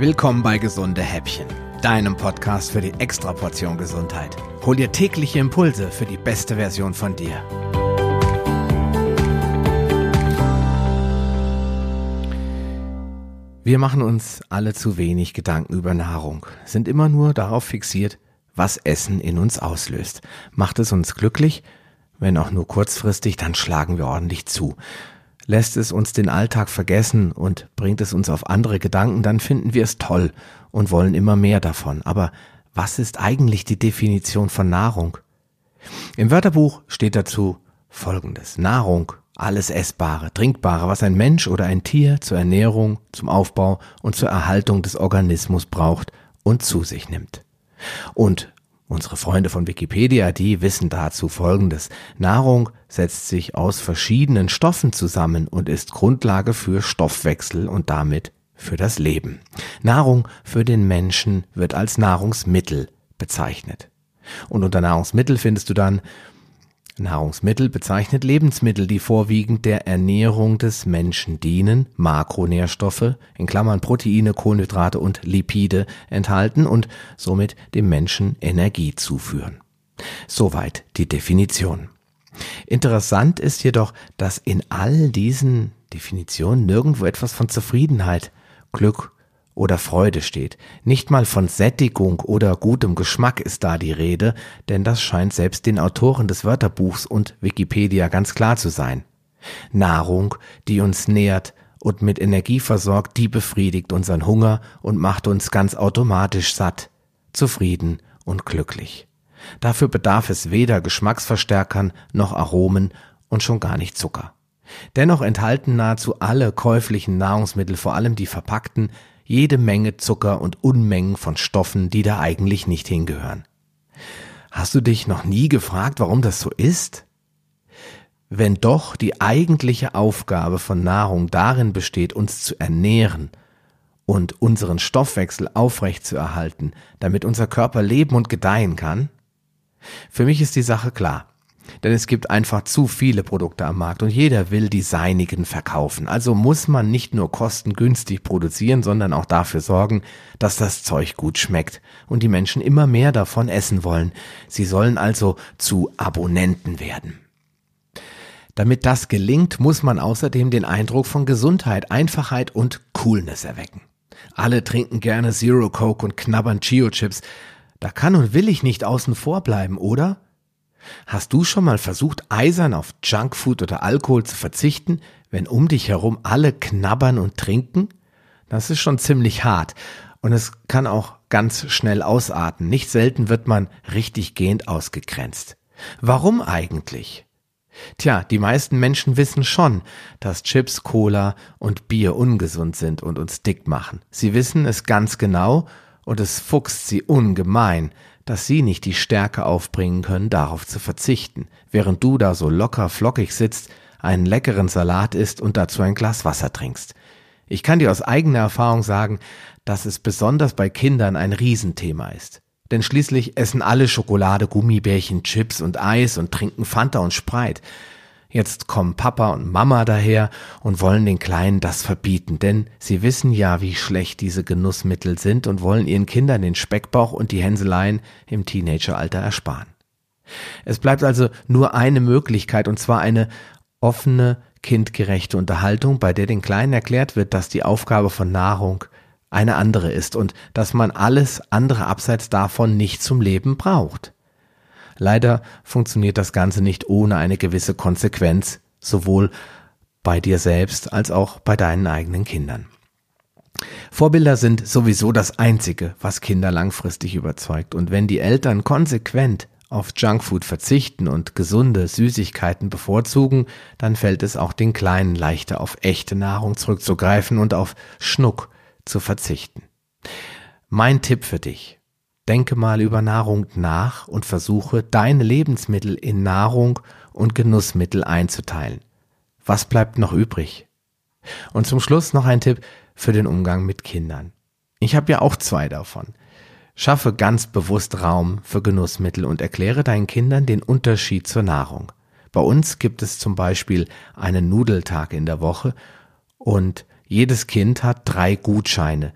Willkommen bei Gesunde Häppchen, deinem Podcast für die Extraportion Gesundheit. Hol dir tägliche Impulse für die beste Version von dir. Wir machen uns alle zu wenig Gedanken über Nahrung, sind immer nur darauf fixiert, was Essen in uns auslöst. Macht es uns glücklich? Wenn auch nur kurzfristig, dann schlagen wir ordentlich zu. Lässt es uns den Alltag vergessen und bringt es uns auf andere Gedanken, dann finden wir es toll und wollen immer mehr davon. Aber was ist eigentlich die Definition von Nahrung? Im Wörterbuch steht dazu Folgendes. Nahrung, alles Essbare, Trinkbare, was ein Mensch oder ein Tier zur Ernährung, zum Aufbau und zur Erhaltung des Organismus braucht und zu sich nimmt. Und Unsere Freunde von Wikipedia, die wissen dazu Folgendes. Nahrung setzt sich aus verschiedenen Stoffen zusammen und ist Grundlage für Stoffwechsel und damit für das Leben. Nahrung für den Menschen wird als Nahrungsmittel bezeichnet. Und unter Nahrungsmittel findest du dann Nahrungsmittel bezeichnet Lebensmittel, die vorwiegend der Ernährung des Menschen dienen, Makronährstoffe, in Klammern Proteine, Kohlenhydrate und Lipide enthalten und somit dem Menschen Energie zuführen. Soweit die Definition. Interessant ist jedoch, dass in all diesen Definitionen nirgendwo etwas von Zufriedenheit, Glück oder Freude steht. Nicht mal von Sättigung oder gutem Geschmack ist da die Rede, denn das scheint selbst den Autoren des Wörterbuchs und Wikipedia ganz klar zu sein. Nahrung, die uns nährt und mit Energie versorgt, die befriedigt unseren Hunger und macht uns ganz automatisch satt, zufrieden und glücklich. Dafür bedarf es weder Geschmacksverstärkern noch Aromen und schon gar nicht Zucker. Dennoch enthalten nahezu alle käuflichen Nahrungsmittel, vor allem die verpackten, jede Menge Zucker und Unmengen von Stoffen, die da eigentlich nicht hingehören. Hast du dich noch nie gefragt, warum das so ist? Wenn doch die eigentliche Aufgabe von Nahrung darin besteht, uns zu ernähren und unseren Stoffwechsel aufrechtzuerhalten, damit unser Körper leben und gedeihen kann? Für mich ist die Sache klar. Denn es gibt einfach zu viele Produkte am Markt und jeder will die seinigen verkaufen. Also muss man nicht nur kostengünstig produzieren, sondern auch dafür sorgen, dass das Zeug gut schmeckt und die Menschen immer mehr davon essen wollen. Sie sollen also zu Abonnenten werden. Damit das gelingt, muss man außerdem den Eindruck von Gesundheit, Einfachheit und Coolness erwecken. Alle trinken gerne Zero Coke und knabbern Chio Chips. Da kann und will ich nicht außen vor bleiben, oder? Hast du schon mal versucht, eisern auf Junkfood oder Alkohol zu verzichten, wenn um dich herum alle knabbern und trinken? Das ist schon ziemlich hart und es kann auch ganz schnell ausarten. Nicht selten wird man richtig gehend ausgegrenzt. Warum eigentlich? Tja, die meisten Menschen wissen schon, dass Chips, Cola und Bier ungesund sind und uns dick machen. Sie wissen es ganz genau und es fuchst sie ungemein, dass sie nicht die Stärke aufbringen können, darauf zu verzichten, während du da so locker flockig sitzt, einen leckeren Salat isst und dazu ein Glas Wasser trinkst. Ich kann dir aus eigener Erfahrung sagen, dass es besonders bei Kindern ein Riesenthema ist. Denn schließlich essen alle Schokolade, Gummibärchen, Chips und Eis und trinken Fanta und Spreit. Jetzt kommen Papa und Mama daher und wollen den Kleinen das verbieten, denn sie wissen ja, wie schlecht diese Genussmittel sind und wollen ihren Kindern den Speckbauch und die Hänseleien im Teenageralter ersparen. Es bleibt also nur eine Möglichkeit, und zwar eine offene, kindgerechte Unterhaltung, bei der den Kleinen erklärt wird, dass die Aufgabe von Nahrung eine andere ist und dass man alles andere abseits davon nicht zum Leben braucht. Leider funktioniert das Ganze nicht ohne eine gewisse Konsequenz, sowohl bei dir selbst als auch bei deinen eigenen Kindern. Vorbilder sind sowieso das Einzige, was Kinder langfristig überzeugt. Und wenn die Eltern konsequent auf Junkfood verzichten und gesunde Süßigkeiten bevorzugen, dann fällt es auch den Kleinen leichter, auf echte Nahrung zurückzugreifen und auf Schnuck zu verzichten. Mein Tipp für dich. Denke mal über Nahrung nach und versuche, deine Lebensmittel in Nahrung und Genussmittel einzuteilen. Was bleibt noch übrig? Und zum Schluss noch ein Tipp für den Umgang mit Kindern. Ich habe ja auch zwei davon. Schaffe ganz bewusst Raum für Genussmittel und erkläre deinen Kindern den Unterschied zur Nahrung. Bei uns gibt es zum Beispiel einen Nudeltag in der Woche und jedes Kind hat drei Gutscheine,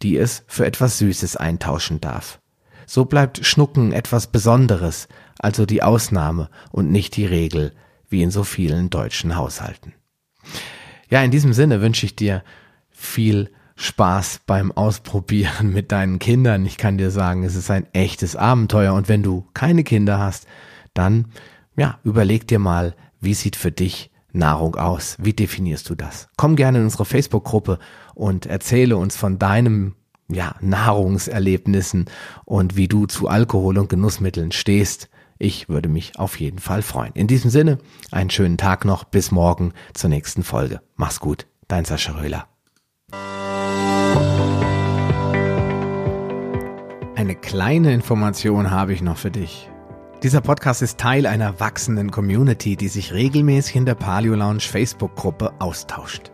die es für etwas Süßes eintauschen darf. So bleibt Schnucken etwas Besonderes, also die Ausnahme und nicht die Regel, wie in so vielen deutschen Haushalten. Ja, in diesem Sinne wünsche ich dir viel Spaß beim Ausprobieren mit deinen Kindern. Ich kann dir sagen, es ist ein echtes Abenteuer und wenn du keine Kinder hast, dann ja, überleg dir mal, wie sieht für dich Nahrung aus? Wie definierst du das? Komm gerne in unsere Facebook-Gruppe und erzähle uns von deinem ja, Nahrungserlebnissen und wie du zu Alkohol und Genussmitteln stehst. Ich würde mich auf jeden Fall freuen. In diesem Sinne, einen schönen Tag noch. Bis morgen zur nächsten Folge. Mach's gut. Dein Sascha Röhler. Eine kleine Information habe ich noch für dich. Dieser Podcast ist Teil einer wachsenden Community, die sich regelmäßig in der Paleo Lounge Facebook-Gruppe austauscht.